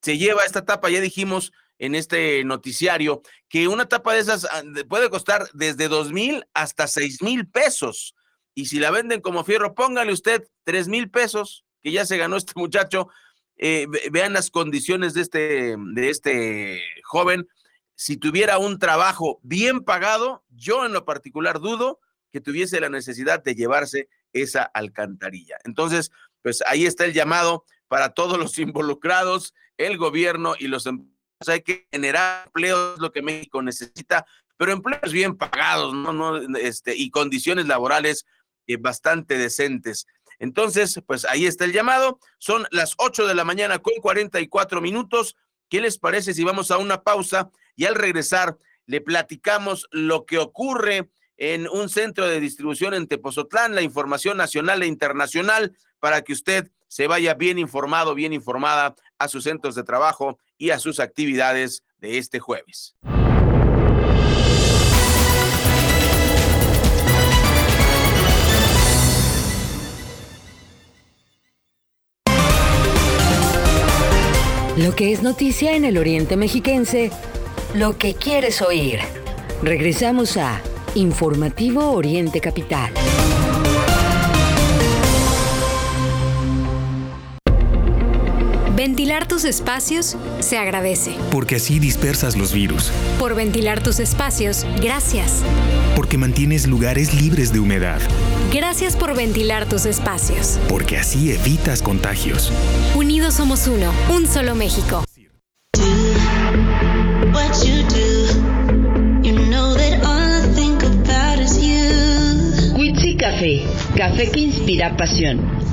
se lleva esta tapa, ya dijimos en este noticiario, que una tapa de esas ah, puede costar desde dos mil hasta seis mil pesos. Y si la venden como fierro, póngale usted tres mil pesos, que ya se ganó este muchacho. Eh, vean las condiciones de este, de este joven si tuviera un trabajo bien pagado, yo en lo particular dudo que tuviese la necesidad de llevarse esa alcantarilla. Entonces, pues ahí está el llamado para todos los involucrados, el gobierno y los empresarios. Hay que generar empleos, lo que México necesita, pero empleos bien pagados, ¿no? no este, y condiciones laborales eh, bastante decentes. Entonces, pues ahí está el llamado. Son las 8 de la mañana con 44 minutos. ¿Qué les parece si vamos a una pausa y al regresar le platicamos lo que ocurre en un centro de distribución en Tepozotlán, la información nacional e internacional, para que usted se vaya bien informado, bien informada a sus centros de trabajo y a sus actividades de este jueves. Lo que es noticia en el Oriente Mexiquense, lo que quieres oír. Regresamos a Informativo Oriente Capital. Ventilar tus espacios se agradece. Porque así dispersas los virus. Por ventilar tus espacios, gracias. Porque mantienes lugares libres de humedad. Gracias por ventilar tus espacios. Porque así evitas contagios. Unidos somos uno, un solo México. Café, café que inspira pasión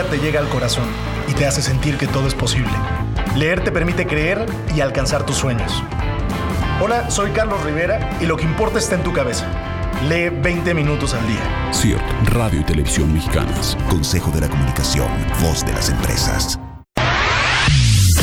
Te llega al corazón y te hace sentir que todo es posible. Leer te permite creer y alcanzar tus sueños. Hola, soy Carlos Rivera y lo que importa está en tu cabeza. Lee 20 minutos al día. CIRT, Radio y Televisión Mexicanas. Consejo de la Comunicación, voz de las empresas.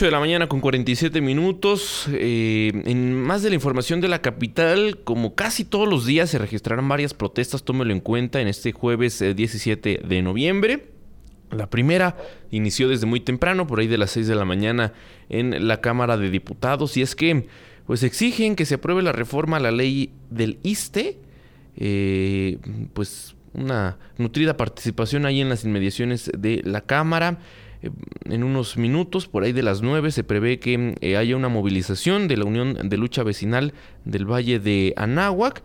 8 de la mañana con 47 minutos. Eh, en más de la información de la capital, como casi todos los días se registrarán varias protestas, tómelo en cuenta, en este jueves 17 eh, de noviembre. La primera inició desde muy temprano, por ahí de las 6 de la mañana, en la Cámara de Diputados, y es que pues exigen que se apruebe la reforma a la ley del ISTE, eh, pues una nutrida participación ahí en las inmediaciones de la Cámara. Eh, en unos minutos, por ahí de las 9, se prevé que eh, haya una movilización de la Unión de Lucha Vecinal del Valle de Anáhuac.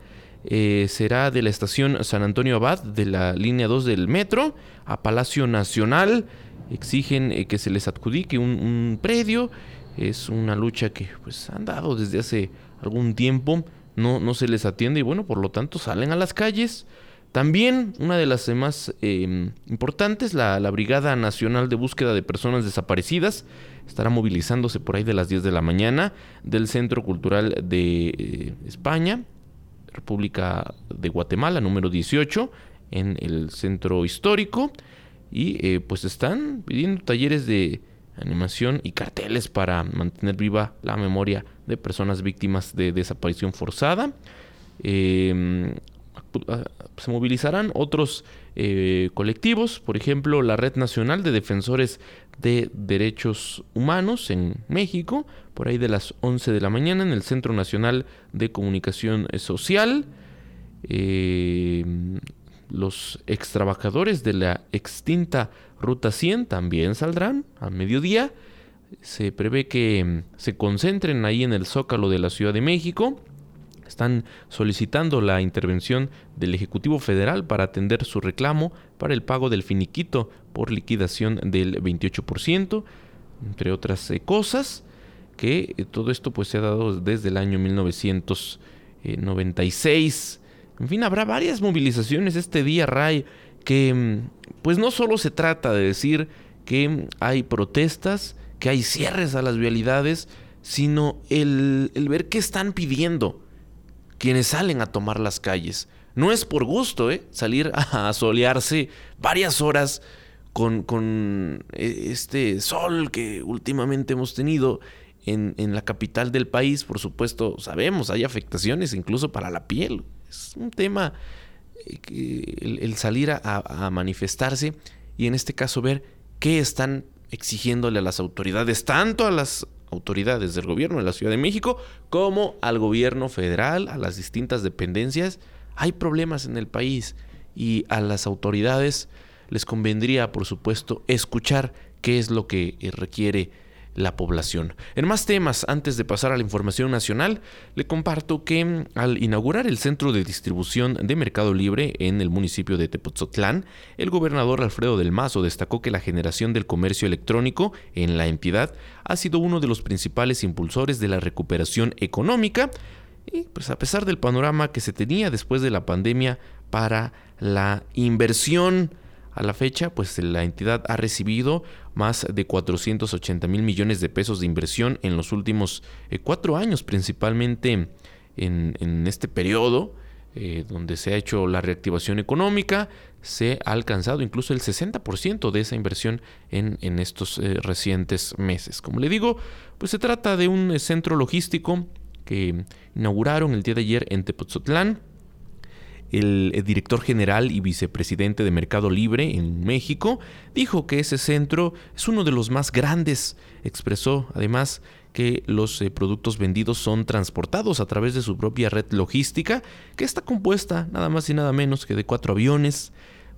Eh, será de la estación San Antonio Abad de la línea 2 del metro a Palacio Nacional. Exigen que se les adjudique un, predio. Es una lucha que pues han dado desde hace algún tiempo. No, no se les atiende y bueno, por lo tanto salen a las calles también una de las más em, importantes, la, Brigada Nacional de Búsqueda de Personas Desaparecidas, estará movilizándose por ahí de las 10 de la mañana del Centro Cultural de eh, España, República de Guatemala, número 18, en el centro histórico. Y eh, pues están pidiendo talleres de animación y carteles para mantener viva la memoria de personas víctimas de desaparición forzada. Eh, se movilizarán otros eh, colectivos, por ejemplo, la Red Nacional de Defensores de Derechos Humanos en México, por ahí de las 11 de la mañana en el Centro Nacional de Comunicación Social. Eh, los extrabajadores de la extinta Ruta 100 también saldrán a mediodía. Se prevé que mm, se concentren ahí en el Zócalo de la Ciudad de México. Están solicitando la intervención del Ejecutivo Federal para atender su reclamo para el pago del finiquito por liquidación del 28%, entre otras eh, cosas, que eh, todo esto pues se ha dado desde el año 1996. En fin, habrá varias movilizaciones este día, Ray, que mm, pues no solo se trata de decir que hay protestas, que hay cierres a las vialidades, sino el, el ver qué están pidiendo quienes salen a tomar las calles. No es por gusto, ¿eh? Salir a solearse varias horas con, con eh, este sol que últimamente hemos tenido en, en, la capital del país. Por supuesto, sabemos, hay afectaciones incluso para la piel. Es un tema el, salir a, manifestarse y en este caso ver qué están exigiéndole a las autoridades, tanto a las autoridades del gobierno de la Ciudad de México como al gobierno federal, a las distintas dependencias. Hay problemas en el país y a las autoridades les convendría, por supuesto, escuchar qué es lo que requiere la población. En más temas, antes de pasar a la información nacional, le comparto que mm, al inaugurar el centro de distribución de Mercado Libre en el municipio de Tepoztlán, el gobernador Alfredo del Mazo destacó que la generación del comercio electrónico en la entidad ha sido uno de los principales impulsores de la recuperación económica y pues a pesar del panorama que se tenía después de la pandemia para la inversión a la fecha, pues la entidad ha recibido más de 480 mil millones de pesos de inversión en los últimos eh, cuatro años, principalmente en, este periodo eh, donde se ha hecho la reactivación económica, se ha alcanzado incluso el 60% de esa inversión en, estos eh, recientes meses. Como le digo, pues se trata de un centro logístico que inauguraron el día de ayer en Tepoztlán, el, director general y vicepresidente de Mercado Libre en México, dijo que ese centro es uno de los más grandes. Expresó además que los eh, productos vendidos son transportados a través de su propia red logística, que está compuesta nada más y nada menos que de cuatro aviones,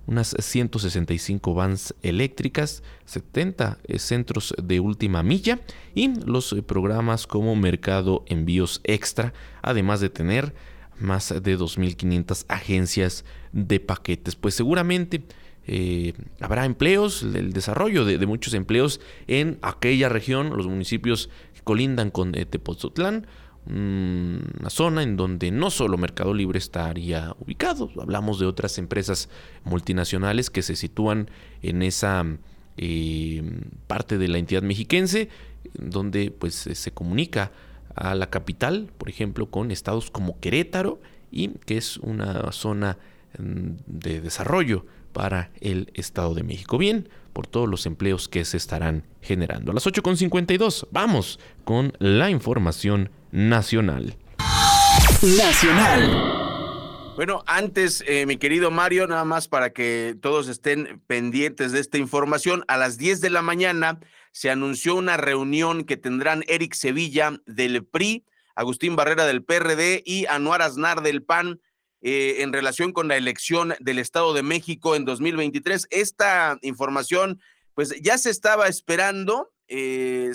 unas 165 vans eléctricas, 70 eh, centros de última milla y los eh, programas como Mercado Envíos Extra, además de tener más de 2.500 agencias de paquetes. Pues seguramente eh, habrá empleos, el desarrollo de, muchos empleos en aquella región, los municipios que colindan con eh, Tepoztlán, una zona en donde no solo Mercado Libre estaría ubicado, hablamos de otras empresas multinacionales que se sitúan en esa eh, parte de la entidad mexiquense, donde pues se comunica a la capital, por ejemplo, con estados como Querétaro y que es una zona mm, de desarrollo para el Estado de México. Bien, por todos los empleos que se estarán generando. A las 8.52 vamos con la información nacional. Nacional. Bueno, antes, eh, mi querido Mario, nada más para que todos estén pendientes de esta información, a las 10 de la mañana se anunció una reunión que tendrán Eric Sevilla del PRI, Agustín Barrera del PRD y Anuar Aznar del PAN eh, en relación con la elección del Estado de México en 2023. Esta información, pues ya se estaba esperando. Eh,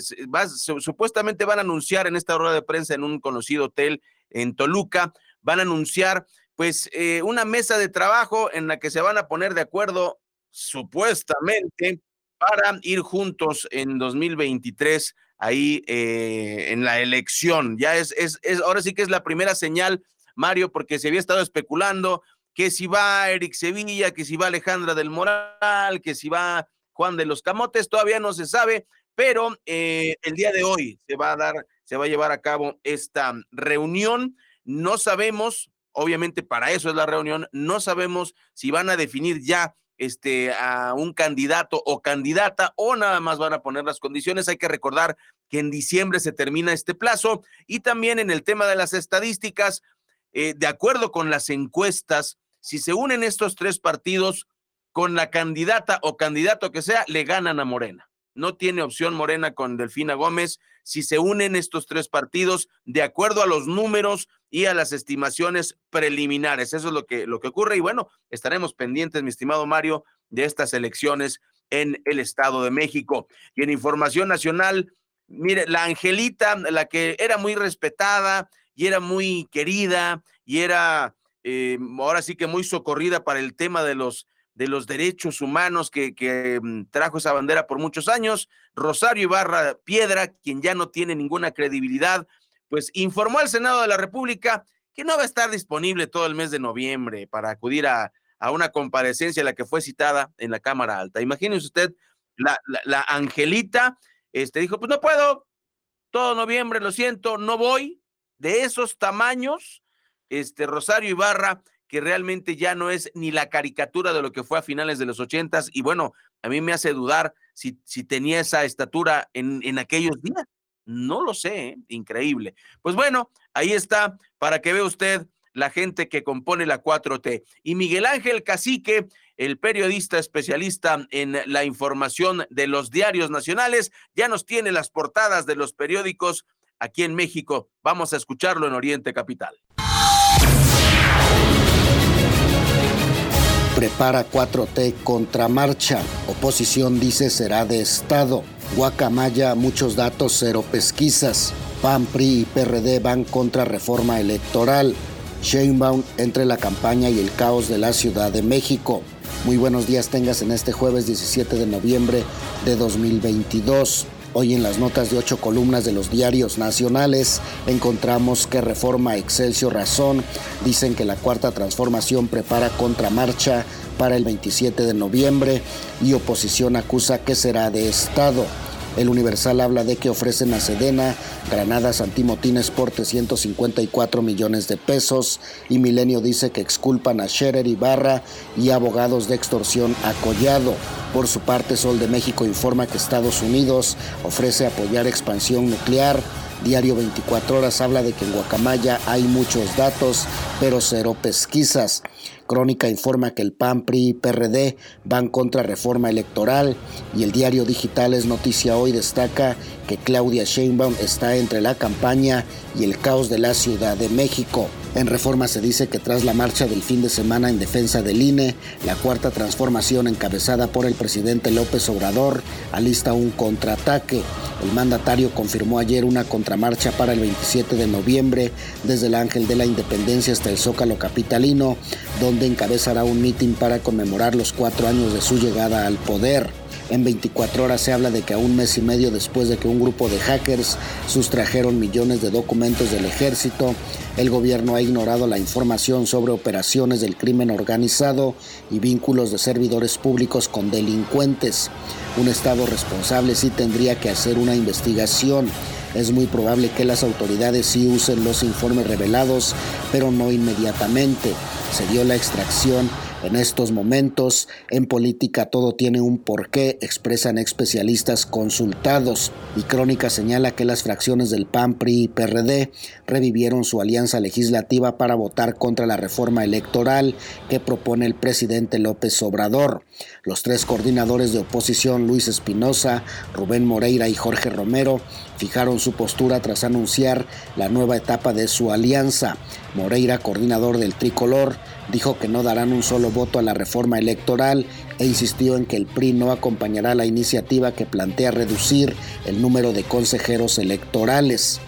supuestamente van a anunciar en esta rueda de prensa en un conocido hotel en Toluca, van a anunciar pues eh, una mesa de trabajo en la que se van a poner de acuerdo supuestamente para ir juntos en 2023 ahí eh, en la elección. Ya es, es, es, ahora sí que es la primera señal, Mario, porque se había estado especulando que si va Eric Sevilla, que si va Alejandra del Moral, que si va Juan de los Camotes, todavía no se sabe, pero eh, el día de hoy se va a dar, se va a llevar a cabo esta reunión. No sabemos, obviamente para eso es la reunión, no sabemos si van a definir ya este, a un candidato o candidata o nada más van a poner las condiciones. Hay que recordar que en diciembre se termina este plazo y también en el tema de las estadísticas, eh, de acuerdo con las encuestas, si se unen estos tres partidos con la candidata o candidato que sea, le ganan a Morena no tiene opción Morena con Delfina Gómez si se unen estos tres partidos de acuerdo a los números y a las estimaciones preliminares. Eso es lo que, lo que ocurre y bueno, estaremos pendientes, mi estimado Mario, de estas elecciones en el Estado de México. Y en información nacional, mire, la Angelita, la que era muy respetada y era muy querida y era eh, ahora sí que muy socorrida para el tema de los de los derechos humanos que, mm, trajo esa bandera por muchos años, Rosario Ibarra Piedra, quien ya no tiene ninguna credibilidad, pues informó al Senado de la República que no va a estar disponible todo el mes de noviembre para acudir a, una comparecencia a la que fue citada en la Cámara Alta. Imagínese usted, la, la, Angelita este, dijo, pues no puedo, todo noviembre, lo siento, no voy, de esos tamaños, este Rosario Ibarra que realmente ya no es ni la caricatura de lo que fue a finales de los ochentas. Y bueno, a mí me hace dudar si, si tenía esa estatura en, en aquellos días. No lo sé, ¿eh? increíble. Pues bueno, ahí está, para que vea usted la gente que compone la 4T. Y Miguel Ángel Cacique, el periodista especialista en la información de los diarios nacionales, ya nos tiene las portadas de los periódicos aquí en México. Vamos a escucharlo en Oriente Capital. Prepara 4T contra marcha. Oposición dice será de Estado. Guacamaya, muchos datos, cero pesquisas. PAN, PRI y PRD van contra reforma electoral. Sheinbaum entre la campaña y el caos de la Ciudad de México. Muy buenos días tengas en este jueves 17 de noviembre de 2022. Hoy en las notas de ocho columnas de los diarios nacionales encontramos que Reforma Excelsior Razón dicen que la cuarta transformación prepara contramarcha para el 27 de noviembre y oposición acusa que será de Estado. El Universal habla de que ofrecen a Sedena granadas antimotines por 354 millones de pesos y Milenio dice que exculpan a Scherer y Barra y abogados de extorsión a Collado. Por su parte, Sol de México informa que Estados Unidos ofrece apoyar expansión nuclear Diario 24 Horas habla de que en Guacamaya hay muchos datos, pero cero pesquisas. Crónica informa que el PAN, PRI y PRD van contra reforma electoral y el diario digital es noticia hoy destaca que Claudia Sheinbaum está entre la campaña y el caos de la Ciudad de México. En Reforma se dice que tras la marcha del fin de semana en defensa del INE, la cuarta transformación encabezada por el presidente López Obrador alista un contraataque. El mandatario confirmó ayer una contramarcha para el 27 de noviembre desde el Ángel de la Independencia hasta el Zócalo Capitalino, donde encabezará un mitin para conmemorar los cuatro años de su llegada al poder. En 24 horas se habla de que a un mes y medio después de que un grupo de hackers sustrajeron millones de documentos del ejército, el gobierno ha ignorado la información sobre operaciones del crimen organizado y vínculos de servidores públicos con delincuentes. Un Estado responsable sí tendría que hacer una investigación. Es muy probable que las autoridades sí usen los informes revelados, pero no inmediatamente. Se dio la extracción en estos momentos, en política todo tiene un porqué, expresan especialistas consultados, y Crónica señala que las fracciones del PAN, PRI y PRD revivieron su alianza legislativa para votar contra la reforma electoral que propone el presidente López Obrador. Los tres coordinadores de oposición, Luis Espinosa, Rubén Moreira y Jorge Romero, fijaron su postura tras anunciar la nueva etapa de su alianza. Moreira, coordinador del tricolor, dijo que no darán un solo voto a la reforma electoral e insistió en que el PRI no acompañará la iniciativa que plantea reducir el número de consejeros electorales.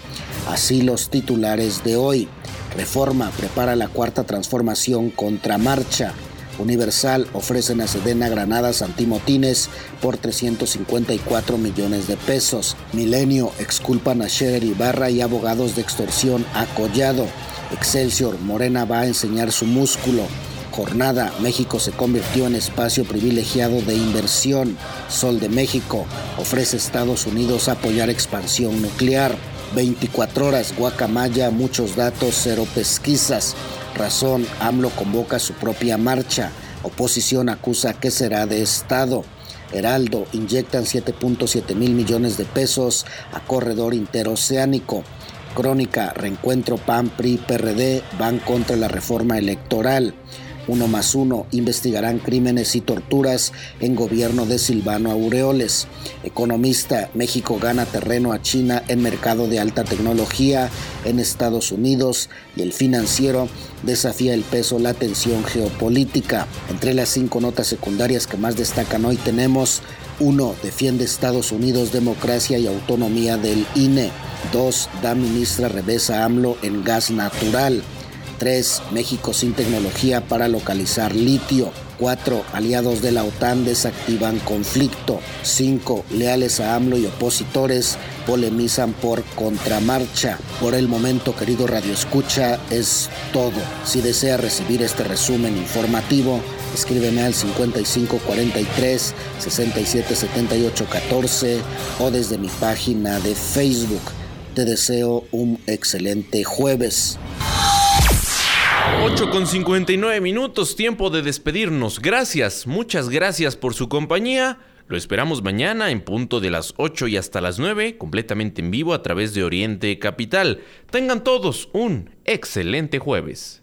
Así los titulares de hoy. Reforma prepara la cuarta transformación contra marcha. Universal ofrecen a Sedena granadas antimotines por 354 millones de pesos. Milenio exculpan a Scherer Ibarra y abogados de extorsión a Collado. Excelsior, Morena va a enseñar su músculo. Jornada, México se convirtió en espacio privilegiado de inversión. Sol de México ofrece Estados Unidos apoyar expansión nuclear. 24 horas, Guacamaya, muchos datos, cero pesquisas. Razón, AMLO convoca su propia marcha. Oposición acusa que será de Estado. Heraldo, inyectan 7.7 mil millones de pesos a corredor interoceánico. Crónica, reencuentro PAN, PRI, PRD van contra la reforma electoral. Uno más uno investigarán crímenes y torturas en gobierno de Silvano Aureoles. Economista, México gana terreno a China en mercado de alta tecnología en Estados Unidos y el financiero desafía el peso la tensión geopolítica. Entre las cinco notas secundarias que más destacan hoy tenemos 1. Defiende Estados Unidos democracia y autonomía del INE. 2. Da ministra revesa AMLO en gas natural. 3. México sin tecnología para localizar litio. 4. Aliados de la OTAN desactivan conflicto. 5. Leales a AMLO y opositores polemizan por contramarcha. Por el momento, querido Radio Escucha, es todo. Si desea recibir este resumen informativo, escríbeme al 5543 677814 o desde mi página de Facebook. Te deseo un excelente jueves. 8 con 59 minutos, tiempo de despedirnos. Gracias, muchas gracias por su compañía. Lo esperamos mañana en punto de las 8 y hasta las 9, completamente en vivo a través de Oriente Capital. Tengan todos un excelente jueves.